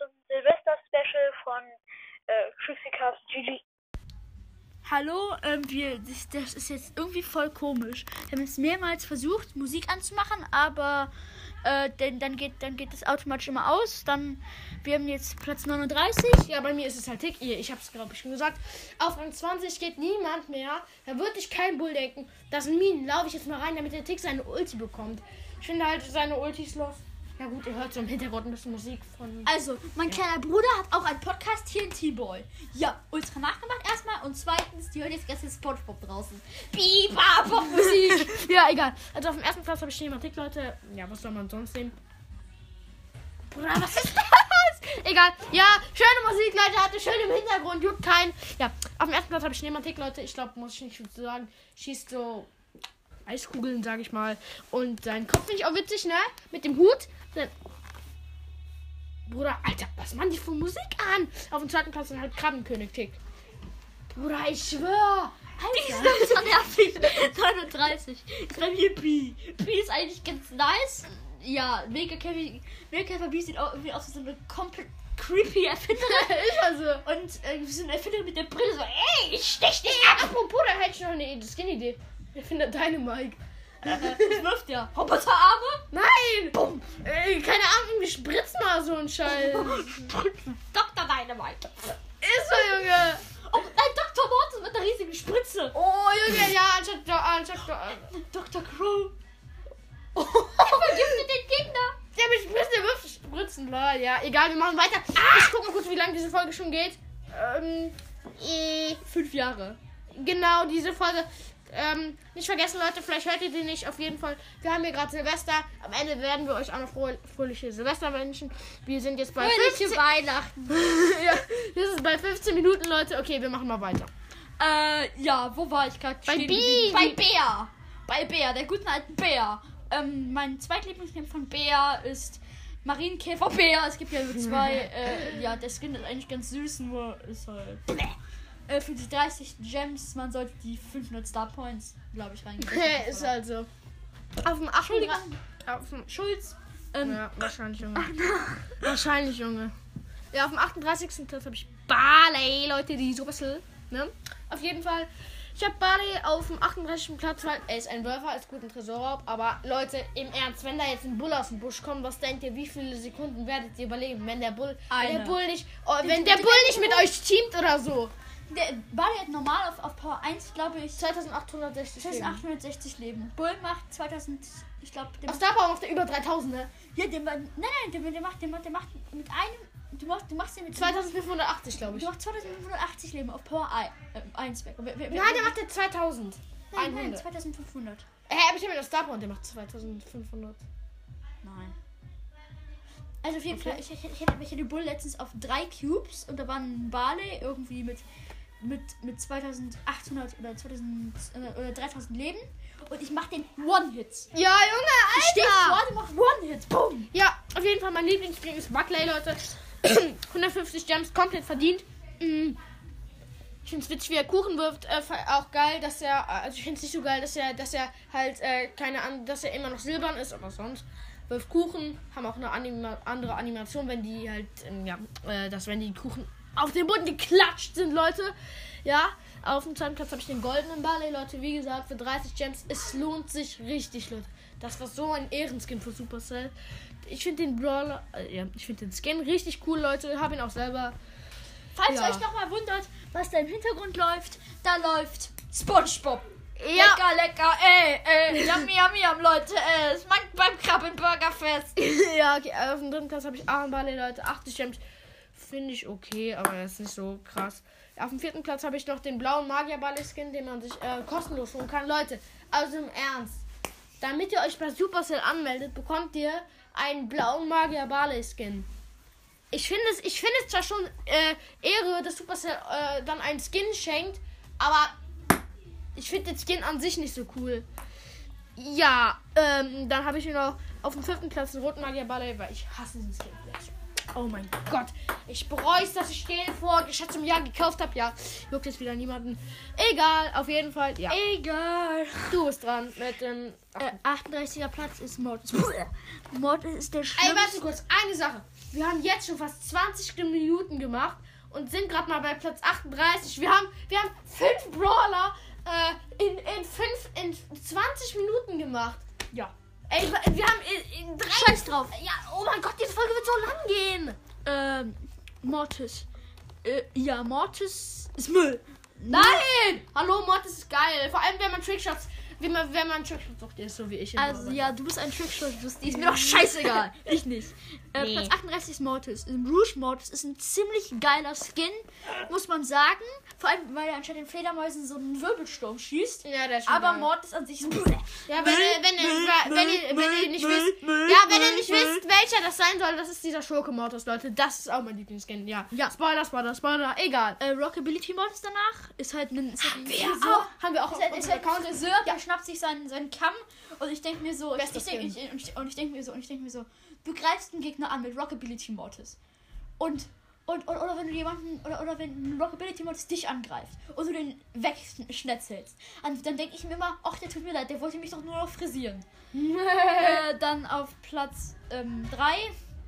zum Silvester-Special von äh, Crucicast GG. Hallo, ähm, wir, das, das ist jetzt irgendwie voll komisch. Wir haben jetzt mehrmals versucht, Musik anzumachen, aber äh, denn, dann geht dann geht das automatisch immer aus. Dann, wir haben jetzt Platz 39. Ja, bei mir ist es halt Tick. Ihr, ich hab's glaube ich schon gesagt. Auf Rang 20 geht niemand mehr. Da würde ich kein Bull denken. Das sind Minen. Laufe ich jetzt mal rein, damit der Tick seine Ulti bekommt. Ich finde halt seine Ultis los. Ja gut, ihr hört so im Hintergrund ein bisschen Musik von. Also, mein kleiner Bruder hat auch einen Podcast hier in T-Boy. Ja, ultra nachgemacht erstmal. Und zweitens, die hört jetzt gestern Spongebob draußen. Biba, Popmusik. ja, egal. Also auf dem ersten Platz habe ich Tick, Leute. Ja, was soll man sonst nehmen? Bruder, was ist das? Egal. Ja, schöne Musik, Leute. Hatte schön im Hintergrund. Juckt kein. Ja, auf dem ersten Platz habe ich Schneemantik, Leute. Ich glaube, muss ich nicht viel zu sagen. Schießt so Eiskugeln, sage ich mal. Und sein Kopf finde ich auch witzig, ne? Mit dem Hut. Bruder, Alter, was machen die für Musik an? Auf dem zweiten Platz dann halt Krabbenkönig Tick. Bruder, ich schwör. Die ist so nervig. 39. Ist bei mir Pi. Pi ist eigentlich ganz nice. Ja, Mega Käfer, Mega Käfer B sieht auch irgendwie aus wie so eine komplett creepy Erfinderin. ist also. Und äh, so eine Erfinderin mit der Brille so, ey, ich stech dich ab. apropos, da hätte ich noch eine Skin-Idee. Ich finde Äh, das wirft ja. Roboterarme? Nein! Bumm! Ey, keine Ahnung, wir spritzen mal so einen Scheiß. Dr. Dynamite. Ist so, Junge! Oh, nein, Dr. Mortis mit einer riesigen Spritze. Oh, Junge, ja, anstatt. anstatt Dr. Crow. Er vergiftet den Gegner. der mit Spritzen, der wirft Spritzen, lol. Ja, egal, wir machen weiter. Ich guck mal kurz, wie lange diese Folge schon geht. Ähm, äh, Fünf Jahre. genau, diese Folge. Ähm, nicht vergessen, Leute, vielleicht hört ihr die nicht. Auf jeden Fall, wir haben hier gerade Silvester. Am Ende werden wir euch auch noch froh, fröhliche Silvester wünschen. Wir sind jetzt bei Fröhliche 15, Weihnachten. ja, das ist bei 15 Minuten, Leute. Okay, wir machen mal weiter. Äh, ja, wo war ich gerade? Bei stehen Bi. geblieben? Bei Bär. Bei Bär, der guten alten Bär. Ähm, mein zweitlieblingsname von Bär ist Marienkäfer Bär. Es gibt ja nur zwei. äh, ja, der Skin ist eigentlich ganz süß, nur ist halt. Äh, für die 30 Gems, man sollte die 500 Star Points, glaube ich, reingeben. ist also. Auf dem 8. Entschuldigung. Auf dem Schulz. Ähm, Ja, wahrscheinlich, Junge. wahrscheinlich, Junge. Ja, auf dem 38. Platz habe ich Barley, Leute, die Supercell. Ne? Auf jeden Fall. Ich habe Barley auf dem 38. Platz, weil er ist ein Werfer, ist gut ein Tresorraub. Aber Leute, im Ernst, wenn da jetzt ein Bull aus dem Busch kommt, was denkt ihr, wie viele Sekunden werdet ihr überleben, wenn der Bull, wenn der Bull nicht, oh, wenn der Bull nicht mit euch teamt oder so? Der Bali hat normal auf, auf Power 1, glaube ich, 2860 Leben. 2860 Leben. Bull macht 2000, ich glaube, der Auf Star Power macht er über 3000, ne? Ja, der, ma- nein, nein, der, der, macht, der, macht, der macht mit einem. Du machst, du machst den mit 2580, glaube ich. Du machst 2580 Leben auf Power 1 weg. Und wer- wer- Nein, der macht jetzt 2000. nein, nein, 100. 2500. Hä, aber ich habe mir das Star Power und der macht 2500. Nein. Also auf jeden Okay. Fall, ich, ich, ich, hätte, ich hätte Bull letztens auf drei Cubes und da war ein Barley irgendwie mit, mit, mit 2800 oder 2000 äh, oder 3000 Leben und ich mach den One-Hits. Ja, Junge, Ich steh vor, der macht One-Hits. Boom. Ja, auf jeden Fall mein Lieblingsspiel ist Buckley, Leute. 150 Gems, komplett verdient. Mm. Ich finde es witzig, wie er Kuchen wirft. Äh, auch geil, dass er, also ich finde es nicht so geil, dass er, dass er halt, äh, keine Ahnung, dass er immer noch silbern ist, aber sonst. Wirft Kuchen, haben auch eine Anima andere Animation, wenn die halt, ähm, ja, äh, dass wenn die Kuchen auf den Boden geklatscht sind, Leute. Ja, auf dem zweiten Platz habe ich den goldenen Barley, Leute. Wie gesagt, für 30 Gems. Es lohnt sich richtig, Leute. Das war so ein Ehrenskin für Supercell. Ich finde den Brawler, äh, ja, ich finde den Skin richtig cool, Leute. Habe ihn auch selber. Falls Ja. ihr euch nochmal wundert, was da im Hintergrund läuft, da läuft SpongeBob. Ja. Lecker, lecker, ey, ey, yummy, yummy, yum, Leute, ey, es mangt beim Krabbenburgerfest. ja, okay, auf dem dritten Platz habe ich Armballe, Leute. 80 Gems. Finde ich okay, aber er ist nicht so krass. Auf dem vierten Platz habe ich noch den blauen Magierballe-Skin, den man sich äh, kostenlos holen kann. Leute, also im Ernst. Damit ihr euch bei Supercell anmeldet, bekommt ihr einen blauen Magier-Barley-Skin. Ich finde es, ich finde es zwar schon äh, Ehre, dass Supercell äh, dann einen Skin schenkt, aber ich finde den Skin an sich nicht so cool. Ja, ähm, dann habe ich noch auf dem fünften Platz den roten Magier Ballet, weil ich hasse diesen Skin. Oh mein Gott. Ich bereue es, dass ich den vor geschätztem Jahr gekauft habe. Ja, juckt jetzt wieder niemanden. Egal, auf jeden Fall. Ja. Egal. Du bist dran mit dem. Äh, 38er Platz ist Mortis. Mortis ist der Ey, schlimmste. warte kurz. Eine Sache. Wir haben jetzt schon fast 20 Minuten gemacht und sind gerade mal bei Platz 38. Wir haben, wir haben fünf Brawler äh, in, in, fünf, in 20 Minuten gemacht. Ja. Ey, wir haben in drei. Scheiß drauf. Ja, oh mein Gott, diese Folge wird so lang gehen. Ähm, Mortis. Äh, ja, Mortis ist Müll. Nein! Hallo, Mod ist geil. Vor allem, wenn man Trickshots, wenn man, wenn man Trickshots sucht, ist so wie ich. Also ja, du bist ein Trickshot, die ist mir doch scheißegal. ich nicht. Äh, Nee. Platz 38 ist Mortis. Rouge Mortis ist ein ziemlich geiler Skin, muss man sagen. Vor allem, weil er anstatt den Fledermäusen so einen Wirbelsturm schießt. ja, der ist schon Aber geil. Mortis an sich ist Ja, wenn, ihr- wenn, ihr- wenn, ihr, wenn ihr nicht wisst, ja, wenn ihr nicht wisst, welcher das sein soll, das ist dieser Schurke Mortis, Leute. Das ist auch mein Lieblingsskin, ja. Ja. Spoiler, Spoiler, Spoiler, egal. Äh, Rockability Mortis danach ist halt ein. Ist halt ein Wir auch, haben wir auch Ist auf halt, ist halt ein. Friseur, der schnappt sich seinen, seinen Kamm und ich denke mir so, ich, ich denk, ich, und ich, und ich denke mir so, und ich denke mir so, du greifst einen Gegner an mit Rockability Mortis. Und, und, und oder wenn du jemanden, oder, oder wenn ein Rockability Mortis dich angreift und du den wegschnetzelst, dann, dann denke ich mir immer, ach, der tut mir leid, der wollte mich doch nur noch frisieren. äh, dann auf Platz 3,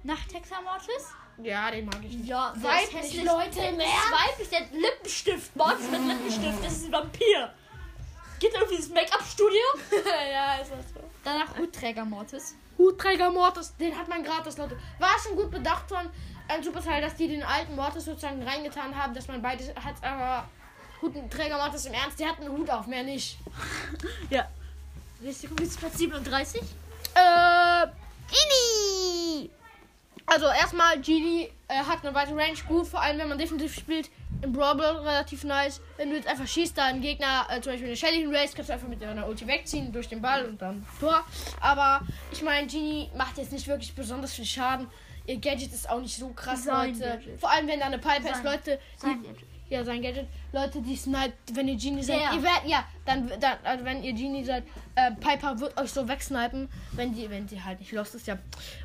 nach Texas Mortis. Ja, den mag ich nicht. Ja, Weiblich. Leute, der im weiblich, der Lippenstift, Mortis mit Lippenstift, das ist ein Vampir. Geht irgendwie ins Make-up-Studio? ja, ist das so. Danach Hutträger Mortis. Hutträger Mortis, den hat man gratis, Leute. War schon gut bedacht von ein Superteil, dass die den alten Mortis sozusagen reingetan haben, dass man beides hat, aber Hutträger Mortis im Ernst, der hat einen Hut auf, mehr nicht. Ja. Nächste kommt jetzt Platz 37. Äh, Genie! Also erstmal, Genie äh, hat eine weite Range, gut, vor allem wenn man defensiv spielt. Im Brawl relativ nice. Wenn du jetzt einfach schießt, da ein Gegner, äh, zum Beispiel eine Shelly Race, kannst du einfach mit deiner Ulti wegziehen durch den Ball und dann Tor. Aber ich meine, Genie macht jetzt nicht wirklich besonders viel Schaden. Ihr Gadget ist auch nicht so krass, Sein Leute. Gadget. Vor allem wenn da eine Pipe ist, Leute. Sein die, Gadget. Ja, sein Gadget. Leute, die snipe, wenn ihr Genie seid, Der. ihr werdet, ja, dann, dann also wenn ihr Genie seid, äh, Piper wird euch so wegsnipen, wenn die, wenn die halt nicht lost ist, ja.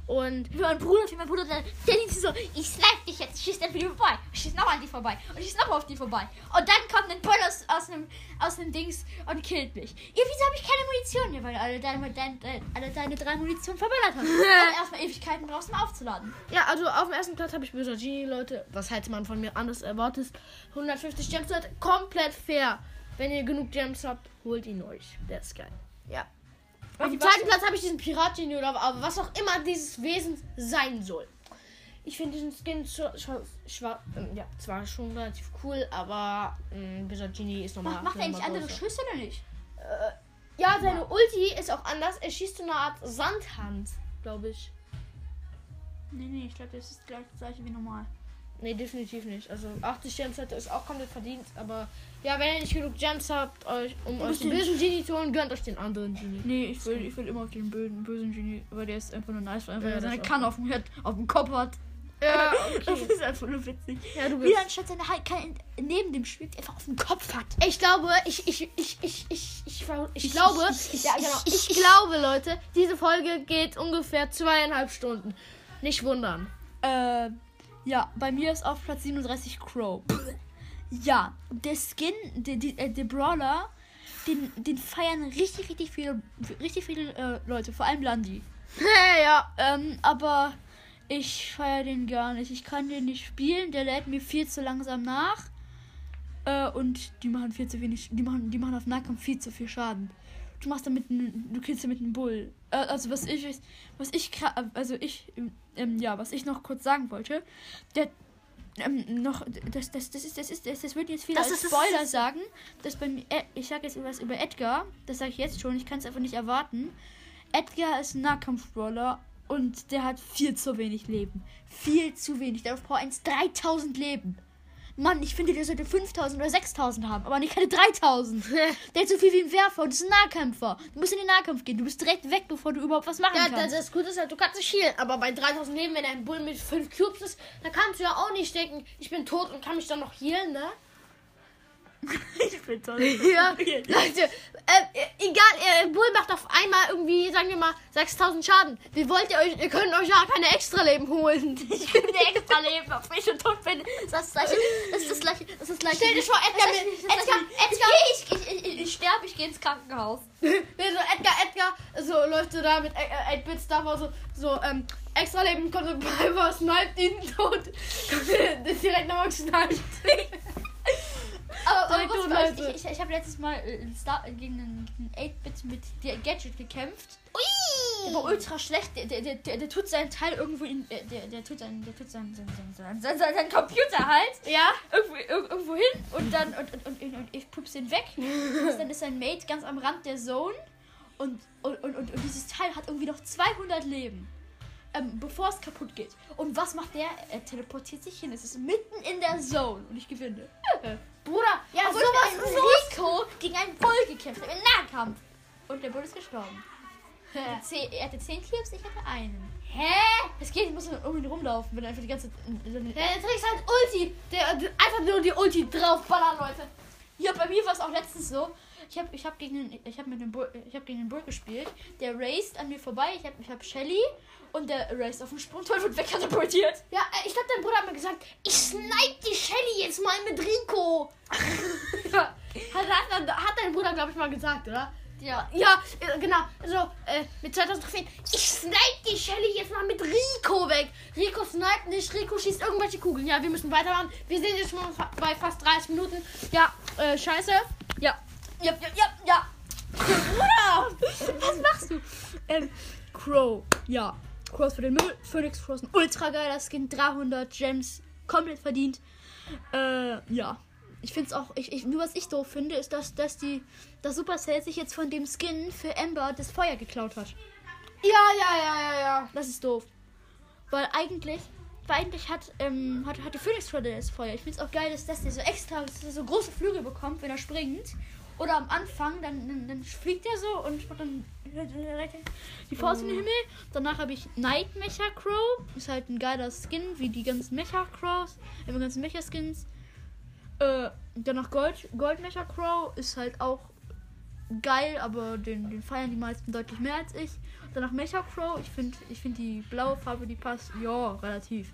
Und Wie mein Bruder, wie mein Bruder, der, der sich so, ich snipe dich jetzt, schießt dann wieder vorbei. Schießt noch an die vorbei. Und schießt noch auf die vorbei. Und dann kommt ein Bull aus, aus einem aus dem Dings und killt mich. Ja, wieso habe ich keine Munition? Ja, weil alle deine, deine, deine, alle deine drei Munition verballert hast. Und erstmal Ewigkeiten brauchst, um aufzuladen. ja, also auf dem ersten Platz habe ich böser Genie, Leute. Was hätte man von mir anders erwartet? 150 Gems, Leute, komplett fair. Wenn ihr genug Gems habt, holt ihn euch. Der ist geil. Ja. Auf dem zweiten Platz habe ich diesen Pirat-Genie oder aber was auch immer dieses Wesen sein soll. Ich finde diesen Skin schon, schwa- ähm, ja, zwar schon relativ cool, aber ähm, böser Genie ist nochmal. Macht, macht er eigentlich nochmal andere. Schüsse oder nicht? Ja, seine Ulti ist auch anders. Er schießt so eine Art Sandhand, glaube ich. Nee, nee, ich glaube, das ist gleich das gleiche wie normal. Nee, definitiv nicht. Also 80 Gems hätte ist auch komplett verdient. Aber ja, wenn ihr nicht genug Gems habt, euch, um euch den bösen Genie zu holen, gönnt euch den anderen Genie. Nee, ich will, ich will immer auf den bösen, bösen Genie, weil der ist einfach nur nice, weil einfach Ja, er das seine. Kanne auf dem, Head, auf dem Kopf hat. Ja, Das okay. ist einfach nur witzig. ja, du Wie bist. anstatt seine Kanne neben dem schwebt, einfach auf dem Kopf hat. Ich glaube, ich, ich, ich, ich, ich, ich, ich glaube, ich- ich- ja, genau. ich- Ich glaube, Leute, diese Folge geht ungefähr zweieinhalb Stunden. Nicht wundern. Äh, ja, bei mir ist auf Platz 37 Crow. Ja, der Skin, der, der, äh, der Brawler, den, den feiern richtig, richtig viele, richtig viele äh, Leute, vor allem Landi. ja. Ähm, aber ich feiere den gar nicht. Ich kann den nicht spielen, der lädt mir viel zu langsam nach. Äh, und die machen viel zu wenig, die machen, die machen auf Nahkampf viel zu viel Schaden. Du machst damit, einen- du killst damit einen Bull. Äh, also was ich, was ich, also ich, ähm, ja, was ich noch kurz sagen wollte, der, ähm, noch, das, das, das ist, das ist, das, das wird jetzt viele Das als Spoiler ist- sagen, dass bei mir, äh, ich sage jetzt was über Edgar, das sage ich jetzt schon, ich kann es einfach nicht erwarten. Edgar ist ein Nahkampf-Brawler und der hat viel zu wenig Leben. Viel zu wenig. Der braucht eins 3000 Leben. Mann, ich finde, der sollte 5000 oder 6000 haben, aber nicht keine 3000. Der hat so viel wie ein Werfer und ist ein Nahkämpfer. Du musst in den Nahkampf gehen. Du bist direkt weg, bevor du überhaupt was machen Ja, das, kannst. das Gute ist halt, du kannst nicht healen. Aber bei 3000 Leben, wenn ein Bull mit 5 Cubes ist, dann kannst du ja auch nicht denken, ich bin tot und kann mich dann noch healen, ne? ich bin toll. Ja, Leute, äh, äh, egal, äh, Bull macht auf einmal irgendwie, sagen wir mal, 6000 Schaden. Wie wollt ihr euch, ihr könnt euch ja keine Extra-Leben holen. Ich bin der extra Leben, auf mich und tot bin. Das ist das gleiche. Das ist das gleiche. Das ist das gleiche. Stell dir vor, Edgar, Edgar. Edgar, Ich, ich, ich, ich, ich sterbe, ich gehe ins Krankenhaus. nee, so Edgar, Edgar, so läuft so da mit äh, 8-Bits da war so, so, ähm, Extra-Leben kommt so Piper, sniped ihn tot. Kommt ist direkt nochmal gesniped. Aber, aber was, Leute. ich, ich, ich habe letztes Mal äh, Star, gegen einen 8-Bit mit der Gadget gekämpft. Der war ultra schlecht. Der, der, der, der, tut seinen Teil irgendwo in. Der, der, der tut seinen. Der tut seinen, seinen, seinen, seinen, seinen, Computer halt. Ja? Irgendwo, ir- irgendwo hin und dann. Und, und, und, und ich pups den weg. Und dann ist sein Mate ganz am Rand der Zone. Und, und, und, und, und dieses Teil hat irgendwie noch 200 Leben. Ähm, bevor es kaputt geht. Und was macht der? Er teleportiert sich hin. Es ist mitten in der Zone. Und ich gewinne. Bruder, ja, Obwohl sowas ich mit. Rico gegen einen Bull gekämpft. Im Nahkampf. Und der Bull ist gestorben. Er hatte zehn- Er hatte 10 Cubes, ich hatte einen. Hä? Es geht, ich muss nur um ihn rumlaufen, wenn er einfach die ganze Zeit. Der Trick ist halt Ulti. Der, der, einfach nur die Ulti draufballern, Leute. Ja, bei mir war es auch letztens so. Ich habe ich hab gegen den, ich hab mit dem Bull, ich hab gegen den Bull gespielt. Der raced an mir vorbei. Ich habe ich hab Shelly und der raced auf den Sprungteufel und wegkatapultiert. Ja, äh, ich glaube, dein Bruder hat mir gesagt, ich snipe die Shelly jetzt mal mit Rico. ja, hat, hat, hat dein Bruder, glaube ich, mal gesagt, oder? Ja. Ja, äh, genau. So, äh, mit 2000 Trophäen. Ich snipe die Shelly jetzt mal mit Rico weg. Rico sniped nicht, Rico schießt irgendwelche Kugeln. Ja, wir müssen weitermachen. Wir sind jetzt schon bei fast 30 Minuten. Ja, äh, scheiße. Ja. Ja, ja, ja, ja. Bruder! Was machst du? Ähm, Crow. Ja. Crow ist für den Müll. Phoenix Crow ist ein ultra geiler Skin. 300 Gems. Komplett verdient. Äh, ja. Ich finde es auch, ich, ich, nur was ich doof finde, ist, dass, dass die, dass Supercell sich jetzt von dem Skin für Ember das Feuer geklaut hat. Ja, ja, ja, ja, ja. Das ist doof. Weil eigentlich, weil eigentlich hat, ähm, hat, hat die Phoenix Crow das Feuer. Ich finde es auch geil, dass das der so extra dass er so große Flügel bekommt, wenn er springt. Oder am Anfang, dann, dann, dann fliegt er so und dann die Faust in den Himmel. Danach habe ich Night Mecha Crow. Ist halt ein geiler Skin, wie die ganzen Mecha Crows. Äh, Die ganzen Mecha Skins. Äh, danach Gold, Gold Mecha Crow ist halt auch geil, aber den, den feiern die meisten deutlich mehr als ich. Danach Mecha Crow. Ich finde ich find die blaue Farbe, die passt. Ja, relativ.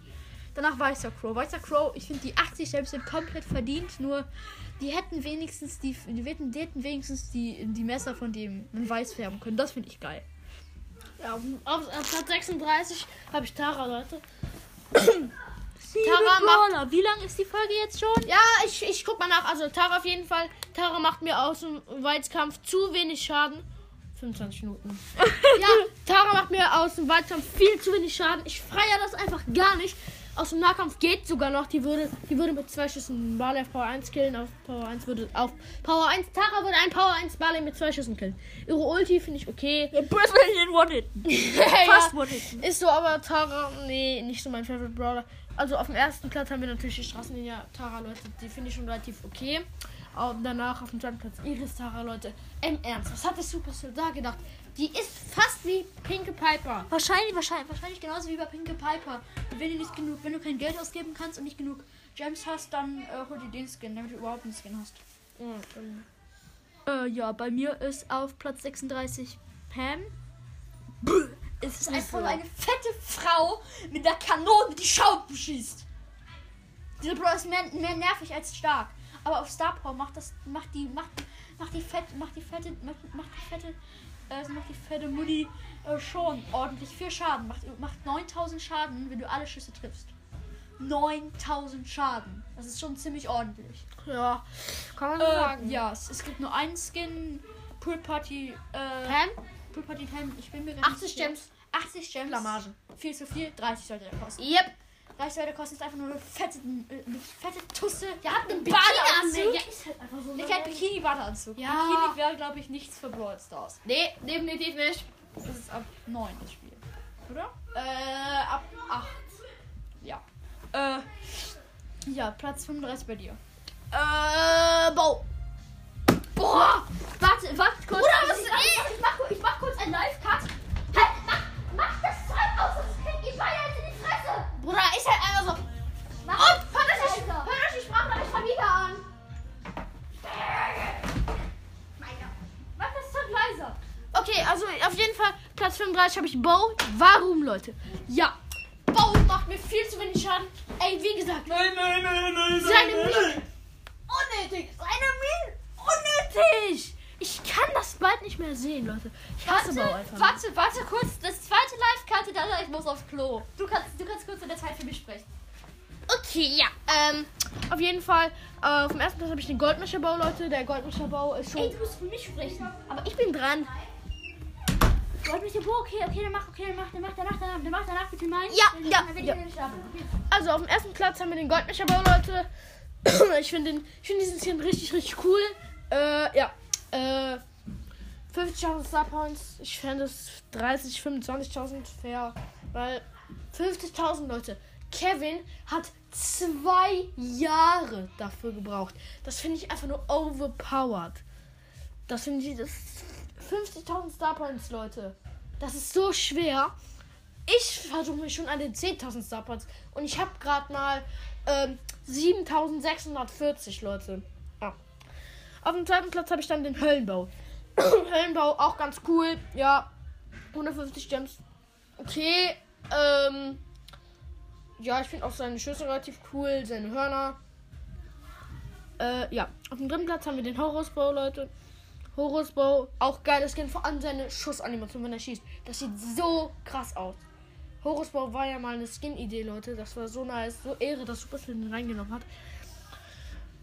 Danach Weißer Crow. Weißer Crow, ich finde die 80 Gems sind komplett verdient, nur die hätten wenigstens die, die, hätten, wenigstens die, die Messer von dem in weiß färben können. Das finde ich geil. Ja, auf, auf Platz 36 habe ich Tara, Leute. Tara macht-. Wie lang ist die Folge jetzt schon? Ja, ich, ich guck mal nach. Also Tara auf jeden Fall. Tara macht mir aus dem Weitkampf zu wenig Schaden. 25 Minuten. ja, Tara macht mir aus dem Weitkampf viel zu wenig Schaden. Ich feiere das einfach gar nicht. Aus dem Nahkampf geht sogar noch. Die würde, die würde mit zwei Schüssen Barley auf Power 1 killen. Auf Power 1 würde auf Power 1. Tara würde ein Power 1 Barley mit zwei Schüssen killen. Ihre Ulti finde ich okay. Burst will den ja, Fast ist so, aber Tara, nee, nicht so mein Favorite Brawler. Also auf dem ersten Platz haben wir natürlich die Straßenlinie Tara, Leute. Die finde ich schon relativ okay. Aber danach auf dem zweiten Platz Iris Tara, Leute. Im Ernst, was hat der Supercell da gedacht? Die ist fast wie Pinke Piper. Wahrscheinlich, wahrscheinlich, wahrscheinlich genauso wie bei Pinke Piper. Wenn du nicht genug, wenn du kein Geld ausgeben kannst und nicht genug Gems hast, dann äh, hol dir den Skin, damit du überhaupt einen Skin hast. Äh, ja, bei mir ist auf Platz 36 Pam. Bäh, Es ist einfach nur eine fette Frau mit der Kanone, die Schaupen schießt. Diese Bro ist mehr, mehr nervig als stark. Aber auf Star Power macht das, macht die, macht, macht die fette, macht die fette, macht, macht die fette, äh, macht die fette Mutti äh, schon ordentlich viel Schaden. Macht, macht 9000 Schaden, wenn du alle Schüsse triffst. 9000 Schaden. Das ist schon ziemlich ordentlich. Ja, kann man so Äh, sagen. ja, es, es gibt nur einen Skin. Pool Party. Äh, Pam? Pool Party Pam. Ich bin mir gar nicht 80 sicher. Gems. 80 Gems. Blamage. Viel zu viel. 30 sollte der kosten. Yep. 30 sollte der kosten. Ist einfach nur eine fette, eine fette Tusse. Der hat einen Badeanzug. Ja, ist halt einfach so. Ich hätte Bikini-Badeanzug. Ja. Bikini wäre, glaube ich, nichts für Brawl Stars. Nee, definitiv nicht. Das ist ab 9 das Spiel. Oder? Äh, ab 8. Ja. Äh. Ja, Platz 35 bei dir. Äh, Bo. Boah! Warte, warte kurz. Bruder, was ist ich, mach, ich mach kurz einen Live-Cut. 35 habe ich Bow. Warum, Leute? Ja, Bow macht mir viel zu wenig Schaden. Ey, wie gesagt, Nein, nein, nein, nein, seine Minen. Unnötig. Seine Minen. Unnötig. Ich kann das bald nicht mehr sehen, Leute. Ich hasse Bow Warte, einfach. warte, warte kurz. Das zweite Live-Karte, da ich muss auf Klo. Du kannst, du kannst kurz in der Zeit für mich sprechen. Okay, ja. Ähm, auf jeden Fall, äh, auf dem ersten Platz habe ich den Goldmescherbau, Leute. Der Goldmescherbau ist schon. Ey, du musst für mich sprechen. aber ich bin dran. Wollt mich Bo, okay, okay, dann mach, okay, dann mach, dann mach, danach, danach, dann mach danach bitte meinen. Ja, Dann- ja, dann ja. Okay. Also auf dem ersten Platz haben wir den Goldmescherbau, Leute. ich finde den, ich finde diesen Skin richtig, richtig cool. Äh, ja. Äh, 50.000 Star Points. Ich fände es 30, 25.000 fair. Weil 50.000 Leute. Kevin hat zwei Jahre dafür gebraucht. Das finde ich einfach nur overpowered. Das finde ich, das 50.000 Star Points, Leute. Das ist so schwer. Ich versuche mich schon an den 10.000 Star Points. Und ich habe gerade mal ähm, 7.640, Leute. Ja. Auf dem zweiten Platz habe ich dann den Höllenbau. Höllenbau auch ganz cool. Ja. 150 Gems. Okay. Ähm. Ja, ich finde auch seine Schüsse relativ cool. Seine Hörner. Äh, ja. Auf dem dritten Platz haben wir den Horusbau, Leute. Horusbau, auch geiles Skin, vor allem seine Schussanimation, wenn er schießt. Das sieht so krass aus. Horusbau war ja mal eine Skin-Idee, Leute. Das war so nice, so Ehre, dass Supercell den reingenommen hat.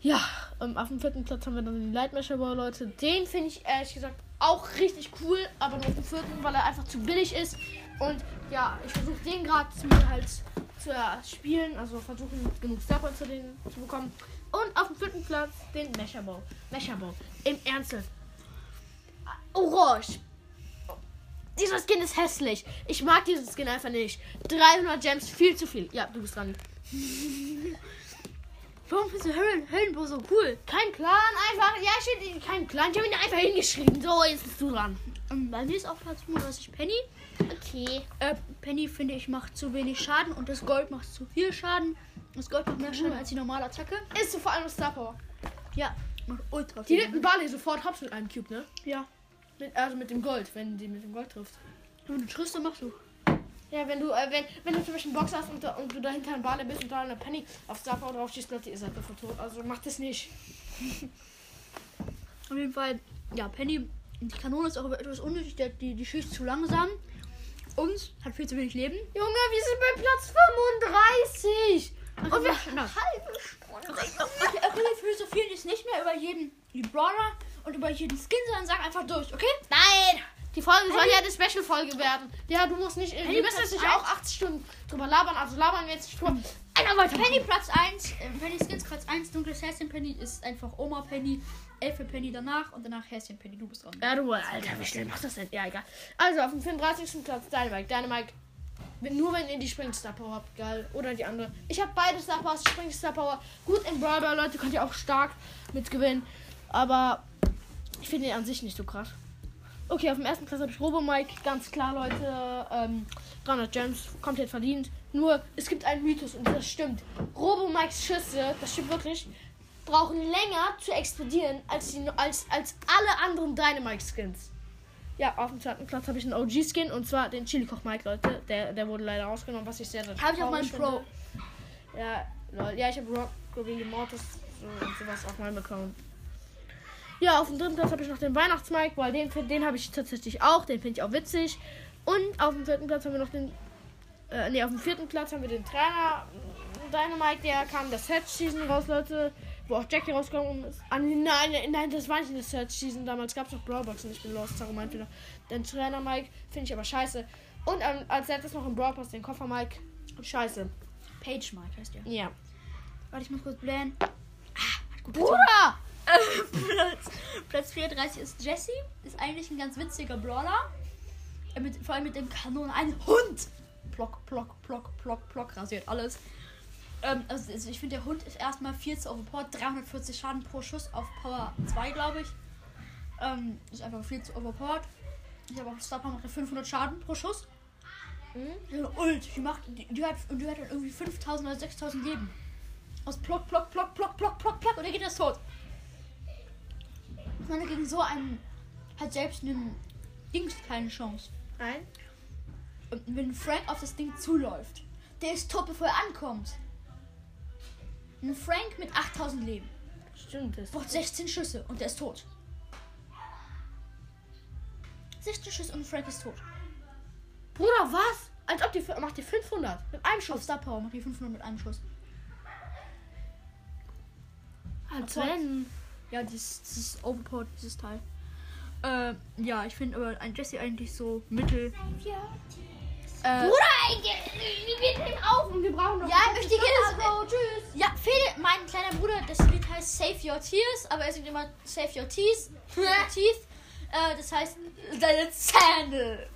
Ja, ähm, auf dem vierten Platz haben wir dann den Lightmescherbau, Leute. Den finde ich ehrlich gesagt auch richtig cool, aber nur auf dem vierten, weil er einfach zu billig ist. Und ja, ich versuche den gerade mir halt zu spielen, also versuchen genug Star Points zu, zu bekommen. Und auf dem vierten Platz den Mecherbau. Mecherbau. Im Ernst. Orange. Dieser Skin ist hässlich. Ich mag diesen Skin einfach nicht. 300 Gems, viel zu viel. Ja, du bist dran. Warum du Höllen, Höllenbo so cool? Kein Plan, einfach. Ja, ich steht kein Plan. Ich habe ihn einfach hingeschrieben. So, jetzt bist du dran. Ähm, bei mir ist auf Platz 35 Penny. Okay. Äh, Penny finde ich macht zu wenig Schaden und das Gold macht zu viel Schaden. Das Gold macht mehr Schaden als die normale Attacke. Ist so vor allem Star Power. Ja, macht ultra Die viel. nimmt einen Barley sofort hops mit einem Cube, ne? Ja. Mit, also mit dem Gold, wenn die mit dem Gold trifft. Wenn du triffst, dann machst du. Ja, wenn du, äh, wenn, wenn du zum Beispiel einen Box hast und, da, und du dahinter ein Barley bist und da eine Penny auf Star Power drauf schießt, Leute, ihr seid dafür tot. Also macht das nicht. Auf jeden Fall, ja, Penny, die Kanone ist auch etwas unnötig, die, die, die schießt zu langsam und hat viel zu wenig Leben. Junge, wir sind bei Platz 35. Und wir halbe Stunde. Okay, okay, philosophieren jetzt nicht mehr über jeden die Brawler und über jeden Skin, sondern sag einfach durch, okay? Nein! Die Folge soll ja eine Special-Folge werden. Ja, du musst nicht. wir müssen jetzt nicht auch 80 Stunden drüber labern. Also labern wir jetzt nicht drüber. Einer weiter. Penny Platz 1, äh, Penny Skins Platz 1, dunkles Häschen Penny ist einfach Oma Penny, Elfe Penny danach und danach Häschen Penny, du bist dran. Ja, du, Alter, wie schnell machst du das denn? Ja, egal. Also, auf dem 34. Platz Dynamite. Dynamite. Wenn, nur wenn ihr die Spring Star Power habt, geil. Oder die andere. Ich habe beide Star Powers, Spring Star Power. Gut im Brawl Leute, könnt ihr auch stark mitgewinnen. Aber ich finde ihn an sich nicht so krass. Okay, auf dem ersten Platz habe ich Robo Mike. Ganz klar, Leute. Ähm, 300 Gems, komplett verdient. Nur, es gibt einen Mythos und das stimmt. Robo Mikes Schüsse, das stimmt wirklich, brauchen länger zu explodieren als, die, als, als alle anderen Dynamite-Skins. Ja, auf dem zweiten Platz habe ich einen OG-Skin und zwar den Chili Koch Mike, Leute. Der, der wurde leider rausgenommen, was ich sehr, sehr Habe ich auch meinen Pro. Ja, lol. ja, ich habe Rock, Ruby Mortis so, und sowas auf meinem Account. Ja, auf dem dritten Platz habe ich noch den Weihnachtsmike, weil den, den habe ich tatsächlich auch. Den finde ich auch witzig. Und auf dem vierten Platz haben wir noch den. Äh, nee, auf dem vierten Platz haben wir den Trainer Dynamite, der kam das Search Season raus, Leute. Wo auch Jackie rausgekommen ist. Ah, nein, nein, nein, das war nicht in der Search Season. Damals gab es noch Brawlboxen. Ich bin lost, darum meint wieder. Den Trainer Mike finde ich aber scheiße. Und ähm, als letztes noch im Brawl Pass den Koffer Mike. Scheiße. Page Mike heißt der. Ja. Warte, ich muss kurz blähen. Ah, hat gut Bruder! Platz, Platz 34 ist Jesse. Ist eigentlich ein ganz witziger Brawler. Mit, vor allem mit dem Kanon. Ein Hund! Plock, plock, plock, plock, plock. Rasiert alles. Ähm, also also ich finde, der Hund ist erstmal viel zu overpowered. 340 Schaden pro Schuss auf Power 2, glaube ich. Ähm, ist einfach viel zu overpowered. Ich habe auch Star macht er 500 Schaden pro Schuss. Mhm. Ult, die macht, die, die hat, und die hat dann irgendwie 5000 oder 6000 Leben. Aus Plock, Plock, Plock, Plock, Plock, Plock, Plock und er geht das tot. Ich meine, gegen so einen hat selbst einen Dings keine Chance. Nein. Und wenn Frank auf das Ding zuläuft, der ist tot, bevor er ankommt. Ein Frank mit 8000 Leben Stimmt das. braucht 16 Schüsse und der ist tot. 16 Schüsse und Frank ist tot. Bruder, was? Als ob die macht die 500 mit einem Auf Schuss. Star Power macht die 500 mit einem Schuss. Als wenn. Ja, dieses, dieses Overpowered, dieses Teil. Äh, ja, ich finde aber ein Jesse eigentlich so mittel. Äh, Bruder, wir nehmen auf und wir brauchen noch. Ja, ich möchte gerne- tschüss. ja, Fede, mein kleiner Bruder, das Lied heißt Save Your Tears, aber er singt immer Save Your Teeth. Teeth. Äh, das heißt, deine Zähne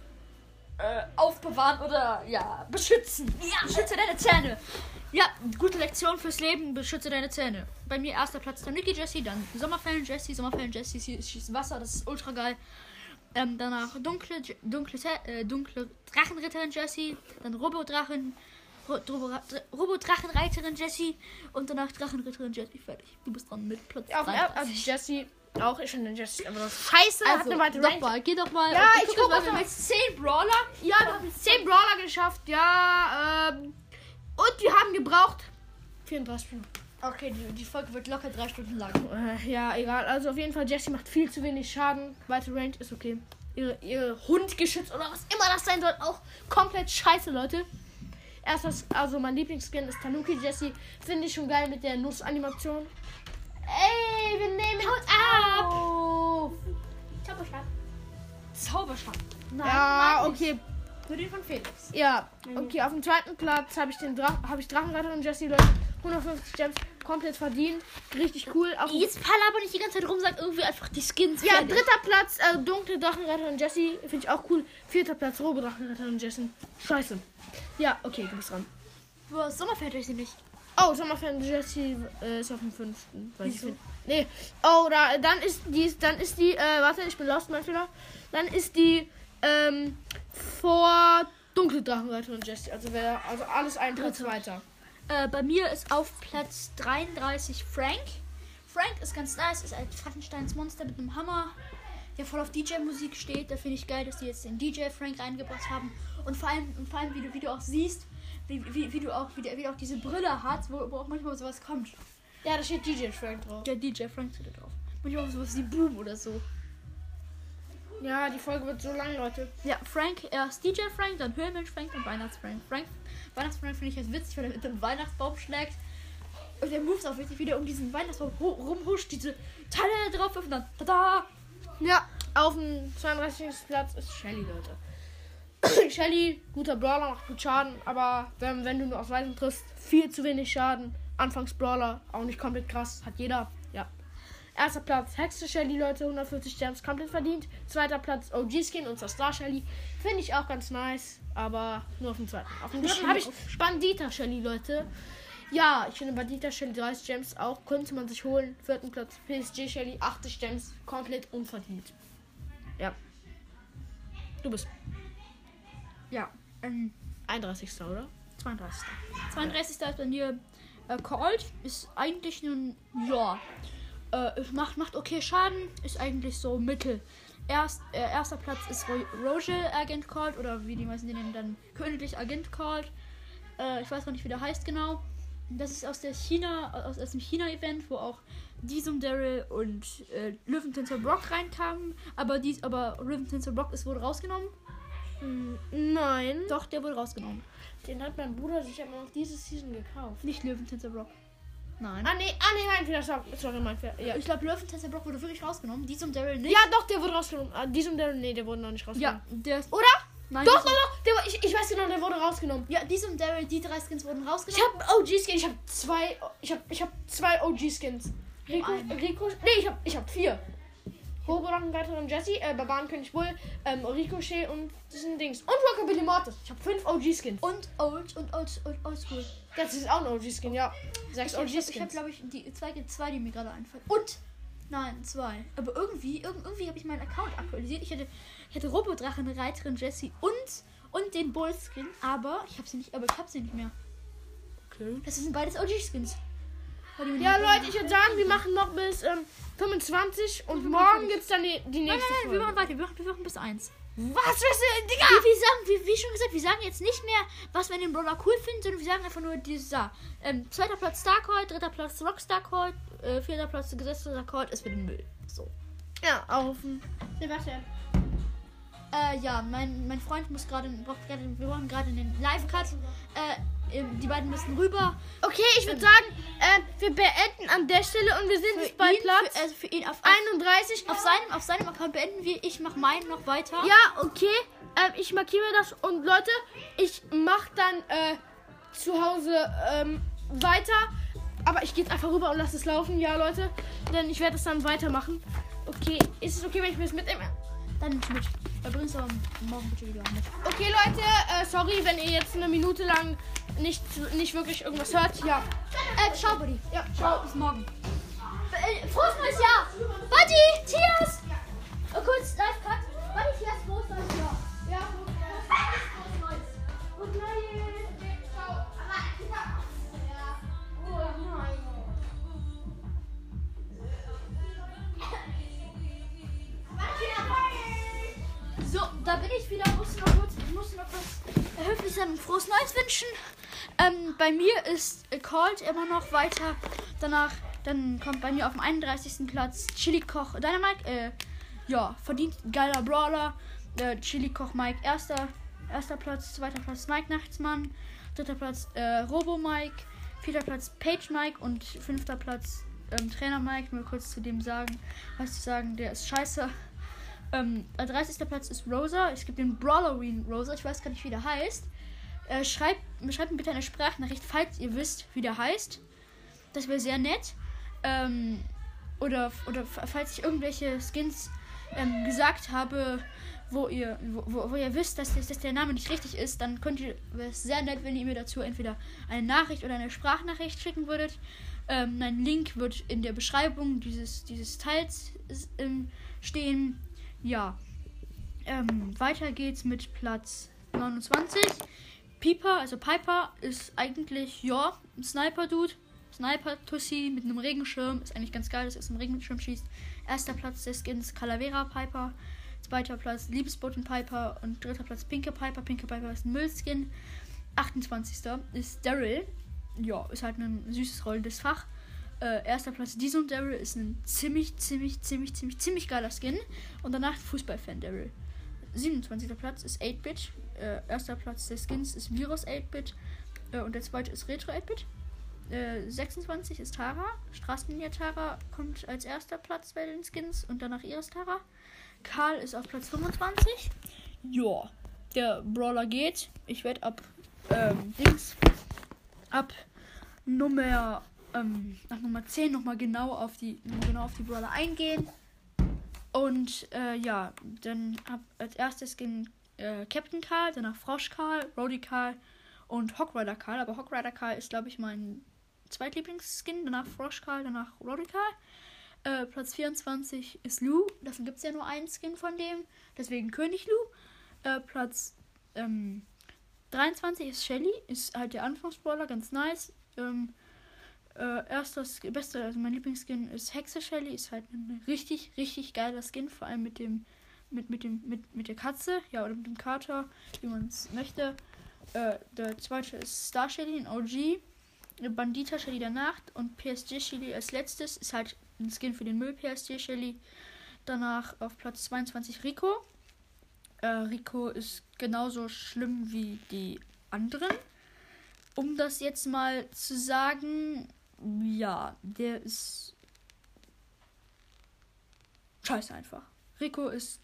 äh, aufbewahren oder, ja, beschützen. Ja, beschütze deine Zähne. Ja, gute Lektion fürs Leben, beschütze deine Zähne. Bei mir erster Platz dann Nicky Jesse, dann Sommerfällen Jesse, Sommerfällen Jesse, sie schießt Wasser, das ist ultra geil. Ähm, danach dunkle, dunkle, äh, dunkle Drachenritterin Jessie, dann Robodrachen, Ro Robo Robodrachenreiterin Jessie und danach Drachenritterin Jessie. Fertig. Du bist dran mit Platz Auf, 33. also Jesse auch. Ich finde Jesse aber das scheiße. hat Also, eine weite doch mal, geh doch mal. Ja, ich guck guck mal, mal. wir haben jetzt 10 Brawler. Ja, wir haben 10 Brawler geschafft. Ja, ähm. Und wir haben gebraucht 34 Minuten. Okay, die, die Folge wird locker drei Stunden lang. Äh, ja, egal. Also auf jeden Fall, Jessie macht viel zu wenig Schaden. Weite Range ist okay. Ihre, ihre Hundgeschütz oder was immer das sein soll, auch komplett scheiße, Leute. Erstes, also mein Lieblingsskin ist Tanuki Jessie. Finde ich schon geil mit der Nussanimation. Ey, wir nehmen Haut auf. Zauberstab. Zauberstab. Nein, Ja, okay. nicht. Nur den von Felix. Ja, okay, auf dem zweiten Platz habe ich den Dra hab ich Drachenreiter und Jessie, Leute. 150 Gems, komplett verdient. Richtig cool. Auf Jetzt Palaber nicht die ganze Zeit rum, sagt irgendwie einfach die Skins. Ja, fertig. dritter Platz, äh, dunkle Drachenretter und Jessie. Finde ich auch cool. Vierter Platz, Robo Drachenretter und Jessie. Scheiße. Ja, okay, du bist dran. Du hast Sommerfeld sie nicht. Oh, Sommerfan Jessie äh, ist auf dem fünften. Weil ich Wieso? Nee. Oh, da, dann ist die, dann ist die, äh, warte, ich bin lost, mein Fehler. Dann ist die, ähm, vor dunkle Drachenretter und Jessie. Also wer, also alles ein Platz weiter. Äh, bei mir ist auf Platz 33 Frank. Frank ist ganz nice, ist ein Frankensteins Monster mit einem Hammer, der voll auf DJ-Musik steht. Da finde ich geil, dass die jetzt den DJ Frank reingebracht haben. Und vor allem, und vor allem wie, du, wie du auch siehst, wie, wie, wie du auch, wie, der, wie auch diese Brille hat, wo, wo auch manchmal sowas kommt. Ja, da steht DJ Frank drauf. Der DJ Frank steht da drauf. Manchmal auch sowas wie Boom oder so. Ja, die Folge wird so lang, Leute. Ja, Frank, erst DJ Frank, dann Höhlenmensch Frank, dann Weihnachtsfrank. Frank, Weihnachtsfrank finde ich jetzt witzig, weil er mit dem Weihnachtsbaum schlägt. Und der Moves auch witzig, wie der um diesen Weihnachtsbaum ru- rumhuscht, diese Teile drauf und dann tada! Ja, auf dem 32. Platz ist Shelly, Leute. Shelly, guter Brawler, macht gut Schaden, aber wenn, wenn du nur aus Weißen triffst, viel zu wenig Schaden. Anfangs Brawler, auch nicht komplett krass, hat jeder. Erster Platz, Hexe Shelly, Leute, 140 Gems, komplett verdient. Zweiter Platz, OG-Skin, unser Star Shelly. Finde ich auch ganz nice, aber nur auf dem zweiten. Auf dem dritten habe ich Bandita Shelly, Leute. Ja, ich finde Bandita Shelly 30 Gems auch, könnte man sich holen. Vierten Platz, PSG Shelly, 80 Gems, komplett unverdient. Ja. Du bist Ja, ähm, 31. oder? 32. 32. ist bei mir äh, Cold, ist eigentlich nun, ja, äh, macht, macht okay Schaden, ist eigentlich so mittel. Erst, äh, erster Platz ist Ro Rogel Agent Cold oder wie die meisten den nennen, dann Königlich Agent Cold. Äh, ich weiß gar nicht, wie der heißt genau. Das ist aus der China, aus, aus dem China-Event, wo auch Diesum Daryl und äh, Löwentänzer Brock reinkamen. Aber dies, aber Löwentänzer Brock ist wohl rausgenommen. Nein. Doch, der wurde rausgenommen. Den hat mein Bruder sich aber noch diese Season gekauft. Nicht Löwentänzer Brock. Nein. Ah, nee, ah, nee, mein Fehler, sorry, mein Fehler. Ja. Ich glaube, Löwentänzer Brock wurde wirklich rausgenommen. Diesum Daryl nicht. ja, doch, der wurde rausgenommen. Ah, diesem der, nee, der wurde noch nicht rausgenommen. ja, der ist. Oder? Nein, Doch, doch, doch, der, ich, ich weiß genau, der wurde rausgenommen. Ja, Diesum Daryl, die drei Skins wurden Ich rausgenommen. habe OG-Skins, ich habe zwei, ich habe ich hab zwei OG-Skins. Rico. Rico, nee, ich habe ich hab vier. Robo-Rockenreiter und Jesse, äh, Barbarenkönig Bull, ähm, Ricochet und diesen Dings. Und Rockabilly Mortis. Ich habe fünf OG-Skins. Und Old und Old, Old, Old School. Das ist auch ein OG-Skin, ja. Sechs Ich habe, ich hab, OG-Skins. glaube ich, die zwei, zwei, die mir gerade einfallen. Und. Nein, zwei. Aber irgendwie, irg irgendwie habe ich meinen Account aktualisiert. Ich hatte, ich hatte Robodrachen, Reiterin Jessie und, und den Bull-Skin. Aber ich habe sie nicht, aber ich habe sie nicht mehr. Okay. Das sind beides OG-Skins. Ja, Leute, ich würde sagen, wir machen noch bis ähm, 25 und wir morgen machen gibt es dann die, die Nein, nächste nein, nein, wir Folge. machen weiter. Wir machen, wir machen bis eins. Was? Was? äh, Digga! Wir, wir sagen, wie, wie schon gesagt, wir sagen jetzt nicht mehr, was wir in dem Brawler cool finden, sondern wir sagen einfach nur dieser. Ähm, zweiter Platz Starcold, dritter Platz Rockstar Cold, äh, vierter Platz gesetzter Cold ist für den Müll. So. Ja, auf. Sebastian. Äh, ja, mein, mein Freund muss gerade, braucht gerade, wir wollen gerade einen Live-Cut. Äh, die beiden müssen rüber. Okay, ich würde sagen, äh, wir beenden an der Stelle und wir sind jetzt bei ihn, Platz Für, also für ihn auf, auf, 31. auf, seinem, auf seinem Account beenden wir. Ich mache meinen noch weiter. Ja, okay. Ähm, ich markiere das und Leute, ich mache dann äh, zu Hause ähm, weiter. Aber ich gehe jetzt einfach rüber und lasse es laufen, ja Leute. Denn ich werde es dann weitermachen. Okay, ist es okay, wenn ich mir das mitnehme? Dann nimm's mit. Da bringst du aber morgen bitte wieder mit. Okay, Leute, äh, sorry, wenn ihr jetzt eine Minute lang nicht, nicht wirklich irgendwas hört. Ja. Äh, ciao, Buddy. Ja, Ciao, bis morgen. Äh, frohes neues Jahr! Buddy, Tias! Oh, kurz, live cut. Buddy, Tias, frohes neues Jahr. So, da bin ich wieder. Muss noch kurz, ich muss noch kurz äh, höflich sein und frohes Neues wünschen. Ähm, bei mir ist äh, Cold immer noch weiter. Danach, dann kommt bei mir auf dem 31. Platz Chili Koch Dynamite. Äh, ja, verdient geiler Brawler. Äh, Chili Koch Mike erster, erster Platz, zweiter Platz Mike Nachtsmann, dritter Platz äh, Robo Mike, vierter Platz Page Mike und fünfter Platz ähm, Trainer Mike. Nur kurz zu dem sagen, was zu sagen, der ist scheiße. Ähm, der 30. Platz ist Rosa. Es gibt den Brawlerine Rosa. Ich weiß gar nicht, wie der heißt. Äh, schreibt, schreibt mir bitte eine Sprachnachricht, falls ihr wisst, wie der heißt. Das wäre sehr nett. Ähm, oder, oder falls ich irgendwelche Skins ähm, gesagt habe, wo ihr, wo, wo, ihr wisst, dass, das- dass der Name nicht richtig ist, dann könnt ihr, wäre es sehr nett, wenn ihr mir dazu entweder eine Nachricht oder eine Sprachnachricht schicken würdet. Ähm, Link wird in der Beschreibung dieses, dieses Teils ähm, stehen. Ja. Ähm, weiter geht's mit Platz 29. Piper, also Piper, ist eigentlich, ja, ein Sniper-Dude. Sniper-Tussi mit einem Regenschirm. Ist eigentlich ganz geil, dass er aus dem Regenschirm schießt. Erster Platz der Skins Calavera Piper. Zweiter Platz Liebesboten Piper. Und dritter Platz Pinke Piper. Pinke Piper ist ein Müllskin. 28. ist Daryl. Ja, ist halt ein süßes rollendes Fach. Äh, erster Platz Dison Daryl ist ein ziemlich, ziemlich, ziemlich, ziemlich, ziemlich geiler Skin. Und danach Fußballfan Daryl. 27. Platz ist 8-Bit. Äh, erster Platz der Skins ist Virus 8-Bit. Äh, und der zweite ist Retro 8-Bit. Äh, 26 ist Tara. Straßenlinie Tara kommt als erster Platz bei den Skins und danach Iris Tara. Karl ist auf Platz 25. Ja, der Brawler geht. Ich werde ab ähm, Dings ab Nummer ähm, nach Nummer 10 nochmal genau auf die genau auf die Brawler eingehen. Und äh, ja, dann hab als erstes ging äh, Captain Karl, danach Frosch Karl, Rody Karl und Hawkrider Karl. Aber Hawkrider Karl ist, glaube ich, mein Zweitlieblingsskin. Danach Frosch Karl, danach Rody Karl. Äh, Platz 24 ist Lou. Davon gibt es ja nur einen Skin von dem. Deswegen König Lou. Äh, Platz ähm, 23 ist Shelly. Ist halt der Anfangsbrawler, ganz nice. Ähm, äh, erstes, beste, also mein Lieblingsskin ist Hexe Shelly. Ist halt ein richtig, richtig geiler Skin. Vor allem mit dem, mit, mit dem, mit, mit der Katze, ja, oder mit dem Kater, wie man es möchte. Äh, der zweite ist Star Shelly, ein OG. Bandita Shelly der Nacht und PSG Shelly als letztes ist halt ein Skin für den Müll PSG Shelly. Danach auf Platz 22 Rico. Äh, Rico ist genauso schlimm wie die anderen. Um das jetzt mal zu sagen, ja, der ist scheiße einfach. Rico ist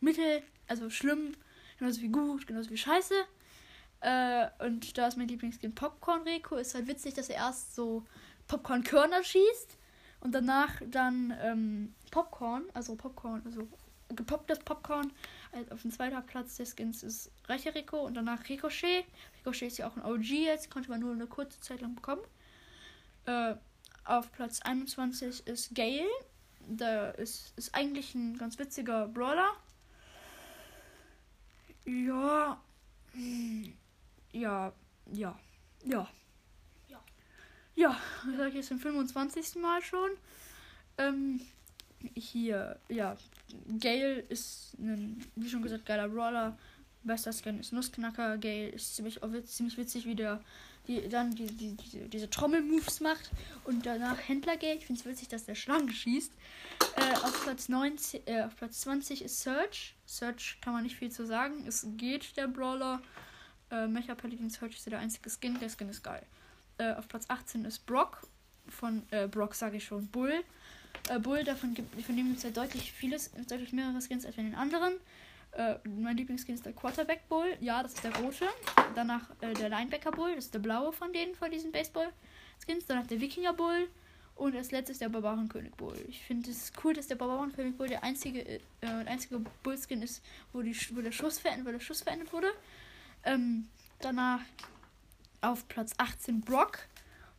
mittel, also schlimm, genauso wie gut, genauso wie scheiße. Äh, und da ist mein Lieblingsskin Popcorn Rico. Ist halt witzig, dass er erst so Popcorn-Körner schießt und danach dann ähm, Popcorn, also Popcorn, also gepopptes Popcorn. Also auf dem zweiten Platz des Skins ist Reicher Rico und danach Ricochet. Ricochet ist ja auch ein OG jetzt, konnte man nur eine kurze Zeit lang bekommen. Äh, auf Platz 21 ist Gale. Der ist, ist eigentlich ein ganz witziger Brawler. Ja. hm, Ja, ja, ja. Ja, sage ich jetzt zum 25. Mal schon. Ähm, hier, ja, Gale ist, ein, wie schon gesagt, geiler Brawler. Bester Skin ist Nussknacker. Gale ist ziemlich, ziemlich witzig, wie der die, dann die, die, diese, diese Trommel-Moves macht. Und danach Händler Gale. Ich finde es witzig, dass der Schlangen schießt. Äh, auf, Platz 19, äh, auf Platz 20 ist Search. Search kann man nicht viel zu sagen. Es geht der Brawler. Äh, Mecha Paladin Search ist der einzige Skin. Der Skin ist geil. Äh, auf Platz 18 ist Brock. Von äh, Brock sage ich schon. Bull. Äh, Bull, davon gibt von dem gibt es ja deutlich vieles, deutlich mehrere Skins als von den anderen. Äh, mein Lieblingsskin ist der Quarterback Bull. Ja, das ist der rote. Danach äh, der Linebacker Bull. Das ist der blaue von denen, von diesen Baseball-Skins. Danach der Wikinger Bull. Und als letztes der Barbarenkönig Bull. Ich finde es cool, dass der Barbarenkönig Bull der einzige, äh, der einzige Bullskin ist, wo, die, wo, der Schuss verändert, wo der Schuss verändert wurde. Ähm, danach auf Platz 18 Brock.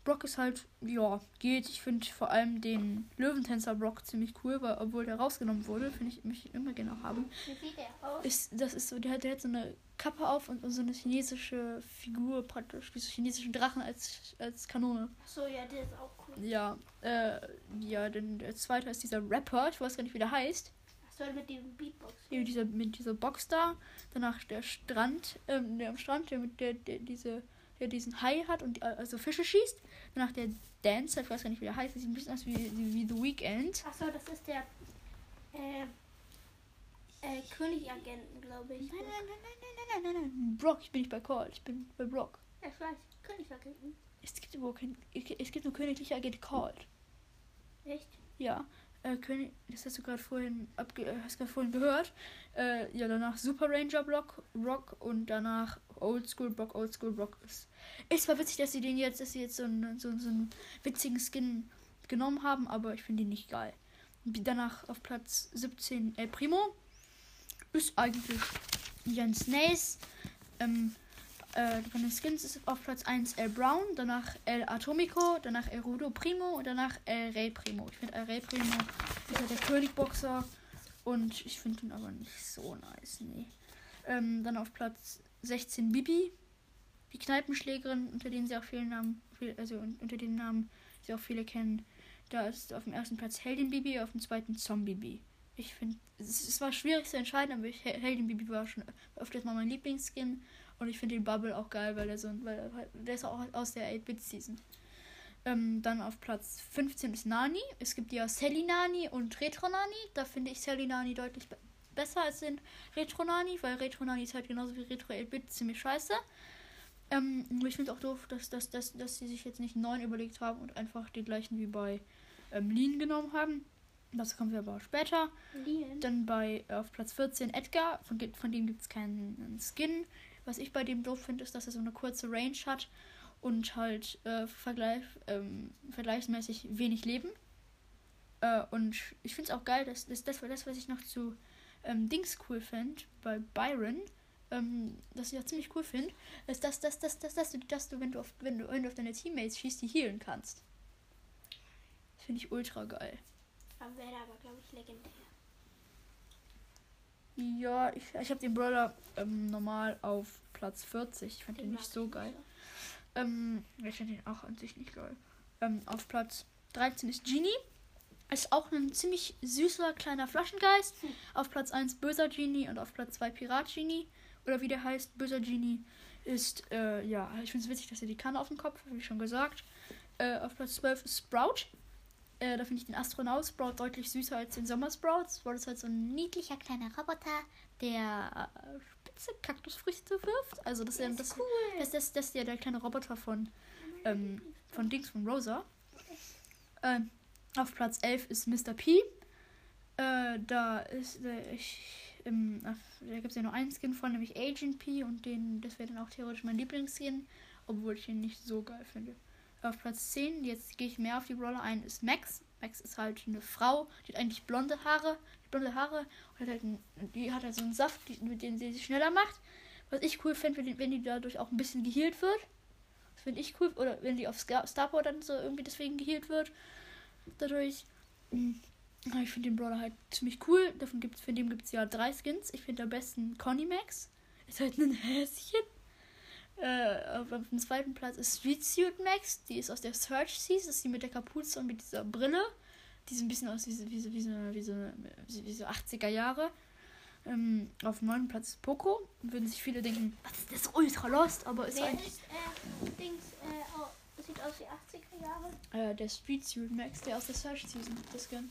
Brock ist halt, ja, geht. Ich finde vor allem den Löwentänzer Brock ziemlich cool, weil obwohl der rausgenommen wurde, finde ich mich immer gerne auch haben. Wie sieht der aus? Ist, das ist so, der hat, der hat so eine Kappe auf und, und so eine chinesische Figur praktisch, wie so chinesischen Drachen als, als Kanone. Achso, ja, der ist auch cool. Ja, äh, ja, denn der zweite ist dieser Rapper, ich weiß gar nicht, wie der heißt. Achso, mit dem Beatbox. Mit dieser, mit dieser Box da. Danach der Strand, ähm, der am Strand, der mit der, der diese, der diesen Hai hat und äh, also Fische schießt. Danach der Dancer, ich weiß gar nicht, wie der heißt, der sieht ein bisschen aus wie, wie, The Weeknd. Achso, das ist der äh, äh, Königagenten, glaube ich. Nein, nein, nein, nein, nein, nein, nein, nein. Brock, ich bin nicht bei Call, ich bin bei Brock. Ja, ich weiß. Königagenten. Es gibt überhaupt kein, es gibt nur königliche Agent Called. Echt? Ja, äh, König, das hast du gerade vorhin, abge, äh, hast gerade vorhin gehört. Äh, ja, danach Super Ranger Block, Rock und danach Old School Block, Old School Block ist. Ist zwar witzig, dass sie den jetzt, dass sie jetzt so einen, so, so einen witzigen Skin genommen haben, aber ich finde ihn nicht geil. Danach auf Platz 17 El Primo. Ist eigentlich Jens Nace. Ähm, äh, von den Skins ist auf Platz 1 El Brown, danach El Atomico, danach El Rudo Primo und danach El Rey Primo. Ich finde El Rey Primo ist ja der Königboxer und ich finde ihn aber nicht so nice, nee. Ähm, dann auf Platz 16 Bibi, die Kneipenschlägerin, unter denen sie auch viele Namen, also unter den Namen sie auch viele kennen. Da ist auf dem ersten Platz Heldin Bibi, auf dem zweiten Zombie Bibi. Ich finde, es, es, war schwierig zu entscheiden, aber ich, Heldin Bibi war schon öfters mal mein Lieblingsskin. Und ich finde den Bubble auch geil, weil der so weil er halt, der ist auch aus der 8-Bit-Season. Ähm, dann auf Platz 15 ist Nani. Es gibt ja Sally Nani und Retro Nani. Da finde ich Sally Nani deutlich be besser als den Retro Nani, weil Retro Nani ist halt genauso wie Retro 8-Bit ziemlich scheiße. Ähm, ich finde es auch doof, dass, dass, dass, dass sie sich jetzt nicht einen neuen überlegt haben und einfach den gleichen wie bei ähm, Lean genommen haben. Das kommen wir aber auch später. Lean. Dann bei auf Platz 14 Edgar. Von, von dem gibt es keinen Skin. Was ich bei dem doof finde, ist, dass er so eine kurze Range hat und halt äh, vergleich, ähm, vergleichsmäßig wenig Leben. Äh, und ich finde es auch geil, dass, dass das, das, was ich noch zu ähm, Dings cool finde, bei Byron, ähm, das ich auch ziemlich cool finde, ist, dass, dass, dass, dass, dass, du, dass du, wenn du auf, wenn du, wenn du auf deine Teammates schießt, die healen kannst. Das finde ich ultra geil. Wäre aber, glaube ich, legendär. Ja, ich, ich habe den Brawler ähm, normal auf Platz 40. Ich fand den, den nicht so geil. Ähm, ich finde den auch an sich nicht geil. Ähm, auf Platz 13 ist Genie. Ist auch ein ziemlich süßer kleiner Flaschengeist. Hm. Auf Platz 1 böser Genie und auf Platz 2 Pirat Genie. Oder wie der heißt, böser Genie ist, äh, ja, ich finde es witzig, dass er die Kanne auf dem Kopf, wie schon gesagt. Äh, auf Platz 12 ist Sprout. Äh, da finde ich den Astronaut Sprout deutlich süßer als den Sommer Sprout. Sprout ist halt so ein niedlicher kleiner Roboter, der äh, spitze Kaktusfrüchte wirft. Also das, das, das, cool. das, das, das ist ja der kleine Roboter von, ähm, von Dings von Rosa. Äh, auf Platz 11 ist Mr. P. Äh, da ist äh, ich, ähm, da gibt es ja nur einen Skin von, nämlich Agent P und den, das wäre dann auch theoretisch mein Lieblingsskin, obwohl ich ihn nicht so geil finde. Auf Platz 10, jetzt gehe ich mehr auf die Brawler ein, ist Max. Max ist halt eine Frau, die hat eigentlich blonde Haare. Blonde Haare und hat halt einen, die hat halt so einen Saft, die, mit dem sie sich schneller macht. Was ich cool finde, wenn, wenn die dadurch auch ein bisschen geheilt wird. Das finde ich cool. Oder wenn die auf Starport dann so irgendwie deswegen geheilt wird. Dadurch. Ich finde den Brawler halt ziemlich cool. Davon gibt's, von dem gibt es ja drei Skins. Ich finde am besten Conny Max. Ist halt ein Häschen. Äh, auf dem zweiten Platz ist Street Suit Max. Die ist aus der Search Seas. Das ist die mit der Kapuze und mit dieser Brille. Die sehen ein bisschen aus wie, so- wie, so- wie, so, wie, so, wie, wie so 80er Jahre. Ähm, auf dem neunten Platz ist Poco. Würden sich viele denken, was ist das ultra lost, aber ist Wer eigentlich ist, äh, Dings, äh, oh, sieht aus wie 80er Jahre. äh, der Street Suit Max, der aus der Search Season, das Skin.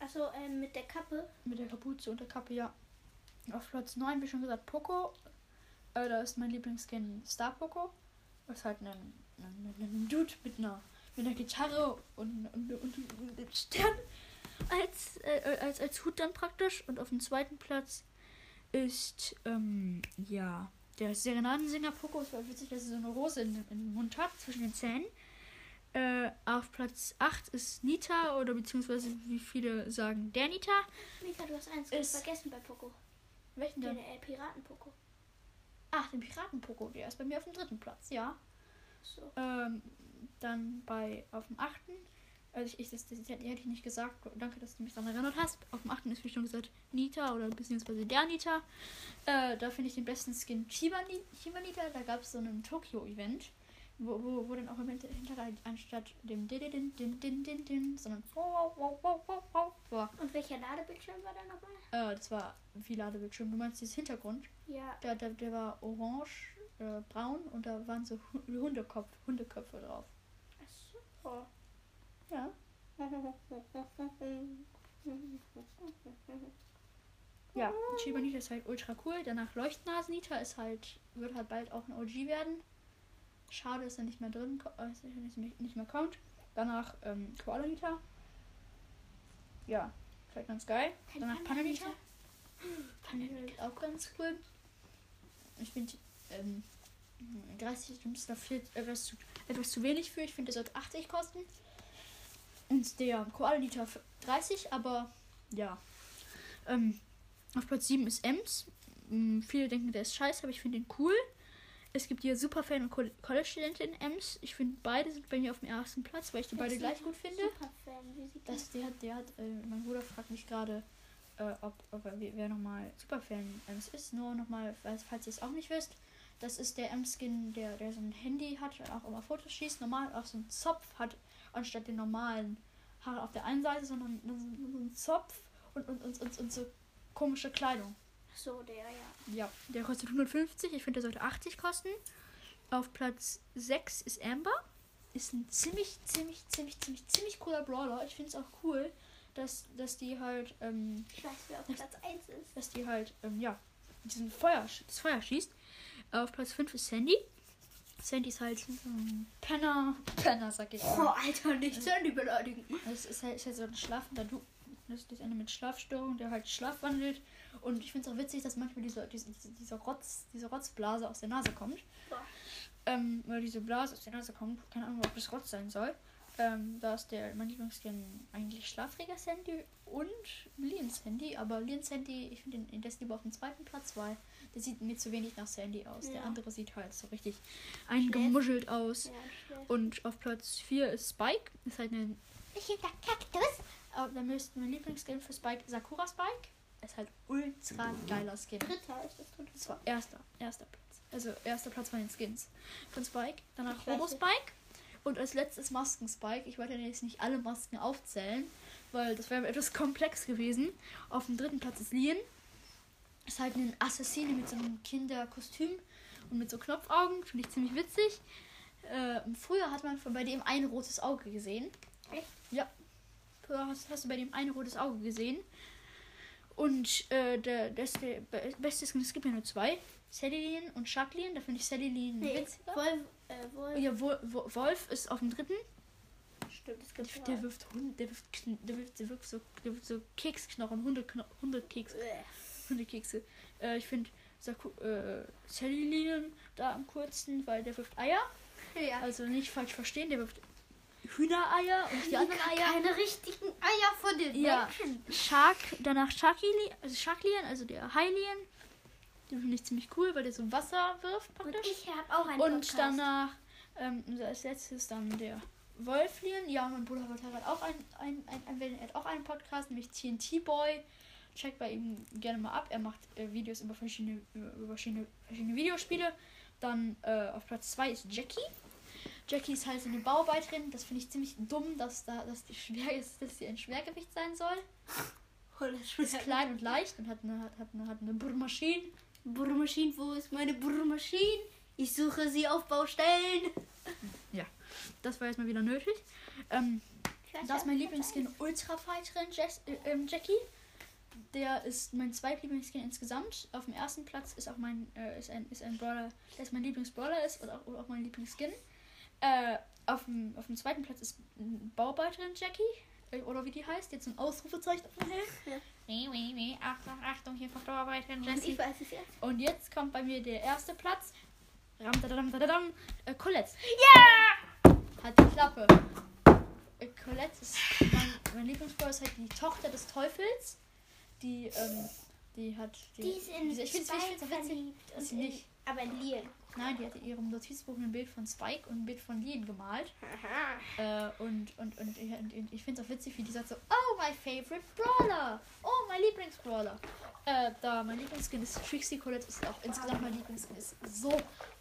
Achso, ähm, mit der Kappe. Mit der Kapuze und der Kappe, ja. Auf Platz 9, wie schon gesagt, Poco. Äh, da ist mein Lieblingsskin Star Poco. Das ist halt ein, ein, ein Dude mit einer, mit einer Gitarre und, und, und, und einem Stern als, äh, als, als Hut dann praktisch. Und auf dem zweiten Platz ist, ähm, ja, der Serenadensänger Poco. War witzig, dass er so eine Rose in, in den Mund hat, zwischen den Zähnen. Äh, auf Platz 8 ist Nita, oder beziehungsweise wie viele sagen, der Nita. Mika, du hast eins Ist- vergessen bei Poco. Welchen Den denn? äh, Piraten-Poco. Ach, den Piraten-Poko, der ist bei mir auf dem dritten Platz, ja. So. Ähm, dann bei, auf dem achten, also ich, ich das, das hätte ich nicht gesagt, danke, dass du mich daran erinnert hast. Auf dem achten ist, wie schon gesagt, Nita oder beziehungsweise der Nita. Äh, da finde ich den besten Skin Chiba, Ni- Chiba Nita. Da gab es so einen Tokyo-Event, wo, wo, wo dann auch im Hinter- Hintergrund anstatt dem din din din din din din, sondern wow, wow, wow, wow, wow, war. Und welcher Ladebildschirm war da nochmal? Äh, das war wie Ladebildschirm. Du meinst dieses Hintergrund? Ja. Der, der, der war orange, äh, braun und da waren so Hu- Hundekopf, Hundeköpfe drauf. Achso. Ja. Ja, Shiba Nita ist halt ultra cool. Danach Leuchtnasen Nita ist halt, wird halt bald auch ein OG werden. Schade, dass er nicht mehr drin äh, nicht, mehr- nicht mehr kommt. Danach ähm, Koala Nita. Ja, vielleicht ganz geil. Kein Danach Pananita. Nita. Pananita ist auch ganz cool. Ich finde ähm, 30 ist dafür etwas zu, etwas zu wenig für. Ich finde, der sollte 80 kosten. Und der für 30, aber ja. Ähm, auf Platz 7 ist Ems. Mm, viele denken, der ist scheiße, aber ich finde ihn cool. Es gibt hier Superfan und Col- College-Studentin Ems. Ich finde, beide sind bei mir auf dem ersten Platz, weil ich die beide gleich gut finde. Superfan, wie sieht Das, der hat, der hat, äh, mein Bruder fragt mich gerade, äh, ob, ob er, wer nochmal Superfan Ems ist. Nur nochmal, falls, falls ihr es auch nicht wisst. Das ist der M-Skin, der, der so ein Handy hat auch immer Fotos schießt. Normal auch so einen Zopf hat, anstatt den normalen Haare auf der einen Seite, sondern so, einen Zopf und, und, und, und, und so komische Kleidung. So, der, ja. Ja, der kostet 150. Ich finde, der sollte 80 kosten. Auf Platz 6 ist Amber. Ist ein ziemlich, ziemlich, ziemlich, ziemlich, ziemlich cooler Brawler. Ich finde es auch cool, dass, dass die halt, ähm, Ich weiß, wer auf Platz 1 ist. dass die halt, ähm, ja, diesen Feuer, das Feuer schießt. Auf Platz 5 ist Sandy. Sandy ist halt ein Penner. Penner, sag ich Oh. Alter, nicht Sandy beleidigen. Es ist halt, ist halt so ein schlafender Du. Das ist einer mit Schlafstörung, der halt schlafwandelt. Und ich finde es auch witzig, dass manchmal diese, diese, diese, Rotz, diese Rotzblase aus der Nase kommt. Boah. Ähm, weil diese Blase aus der Nase kommt. Keine Ahnung, ob das Rotz sein soll. Ähm, da ist der, mein Lieblingsskin eigentlich Schlafträger Sandy und Liens Sandy. Aber Liens Sandy, ich finde den, der ist lieber auf dem zweiten Platz, weil der sieht mir zu wenig nach Sandy aus. Der Ja. andere sieht halt so richtig eingemuschelt aus. Ja. Und auf Platz 4 ist Spike. Ist halt ein Ich der Kaktus. aber dann müsste mein Lieblingsskin für Spike Sakura Spike. Ist halt ultra geiler Skin. Dritter ist das dritte. Das war erster, erster Platz. Also erster Platz von den Skins von Spike. Danach Robo. Spike. Und als letztes Masken Spike. Ich wollte jetzt nicht alle Masken aufzählen, weil das wäre etwas komplex gewesen. Auf dem dritten Platz ist Lien. Ist halt ein Assassine mit so einem Kinderkostüm und mit so Knopfaugen. Finde ich ziemlich witzig. Äh, früher hat man bei dem ein rotes Auge gesehen. Echt? Ja. Früher hast, hast du bei dem ein rotes Auge gesehen. Und äh, der, der, ist der be- beste Skin, es gibt ja nur zwei. Celine und Jacqueline. Da finde ich Celine Nee, witziger. Wolf, äh, Wolf. Ja, Wo- Wo- Wolf ist auf dem dritten. Stimmt, es gibt Der zwei. wirft Hund, der wirft, der wirft, der wirft so, der wirft so Keksknochen, Hundekno Hundekeks, Äh, Hundekekse. Äh, ich finde äh, Celine da am coolsten, weil der wirft Eier. Ja. Also nicht falsch verstehen, der wirft Hühnereier und die anderen Eier. Keine richtigen Eier von den Ja. Menschen. Shark, danach Sharkili, also Sharklien, also der Hylian. Den finde ich ziemlich cool, weil der so Wasser wirft Und praktisch. ich habe auch einen Und Podcast. danach, ähm, als letztes dann der Wolflien. Ja, mein Bruder hat auch ein, ein, ein, ein, er hat auch einen Podcast, nämlich TNT Boy. Checkt bei ihm gerne mal ab. Er macht äh, Videos über verschiedene, über, verschiedene, verschiedene Videospiele. Dann äh, auf Platz 2 ist Jackie. Jackie ist halt so eine Bauarbeiterin. Das finde ich ziemlich dumm, dass da, dass die schwer ist, dass sie ein Schwergewicht sein soll. Oh, Ist klein und leicht und hat eine, hat, hat eine, hat eine Bohrmaschine. Bohrmaschine, wo ist meine Bohrmaschine? Ich suche sie auf Baustellen. Das war jetzt mal wieder nötig. Ähm, das ist mein Lieblingsskin Ultra Fighterin Jess, äh, ähm, Jackie. Der ist mein zweitlieblingsskin insgesamt. Auf dem ersten Platz ist auch mein äh, ist ein ist ein Brawler, der ist mein Lieblingsbrawler ist und auch, und auch mein Lieblingsskin. Äh, auf dem auf dem zweiten Platz ist Bauarbeiterin Jackie äh, oder wie die heißt, jetzt ein Ausrufezeichen auf dem Helm. Ja. Wie, wie, wie, Achtung, Achtung, hier kommt Bauarbeiterin Und Jessie. ich weiß es jetzt. Und jetzt kommt bei mir der erste Platz. Ram, dadadam, dadadam, äh, Colette. Ja! Hat die Klappe. Äh, Colette ist mein, mein Lieblingsbrawler ist halt die Tochter des Teufels. Die, ähm, die hat. Die, Die ist in diese- ich find's- ich Spike find's verliebt. Und sie nicht. aber in Leon. Nein, die hat in ihrem Notizbuch ein Bild von Spike und ein Bild von Leon gemalt. Äh, und, und, und, ich- und, und ich finde es auch witzig, wie die sagt so, oh, my favorite Brawler. Oh, mein Lieblingsbrawler. Äh, da mein Lieblingsskin ist Trixie Colette, ist auch insgesamt mein Lieblingsskin. Ist so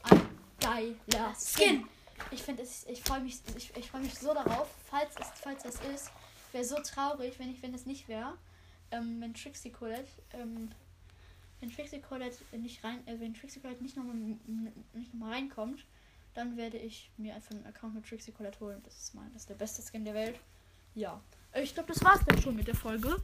ein geiler Skin. Ich finde es, ich freue mich, ich, ich freue mich so darauf, falls es, falls es ist. Wäre so traurig, wenn ich, wenn es nicht wäre. Ähm, wenn Trixie Colette, ähm, wenn Trixie Colette nicht rein, äh, wenn Trixie Colette nicht nochmal nicht noch mal reinkommt, dann werde ich mir einfach einen Account mit Trixie Colette holen. Das ist mein, das ist der beste Skin der Welt. Ja. Ich glaube, das war's dann schon mit der Folge.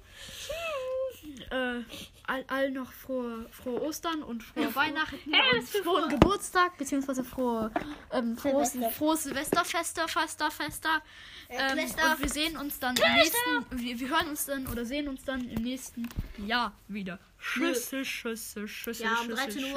Äh, all, all noch frohe, frohe Ostern und frohe Weihnachten und frohen Geburtstag, beziehungsweise frohe, ähm, frohes, Silvester. frohes Silvesterfester, Fester, Fester. Ähm, Silvester. und wir sehen uns dann im nächsten, wir, wir hören uns dann oder sehen uns dann im nächsten Jahr wieder. Schüsse, Schüsse, Schüsse, Ja, um Schüsse, 13 Uhr. Schüsse.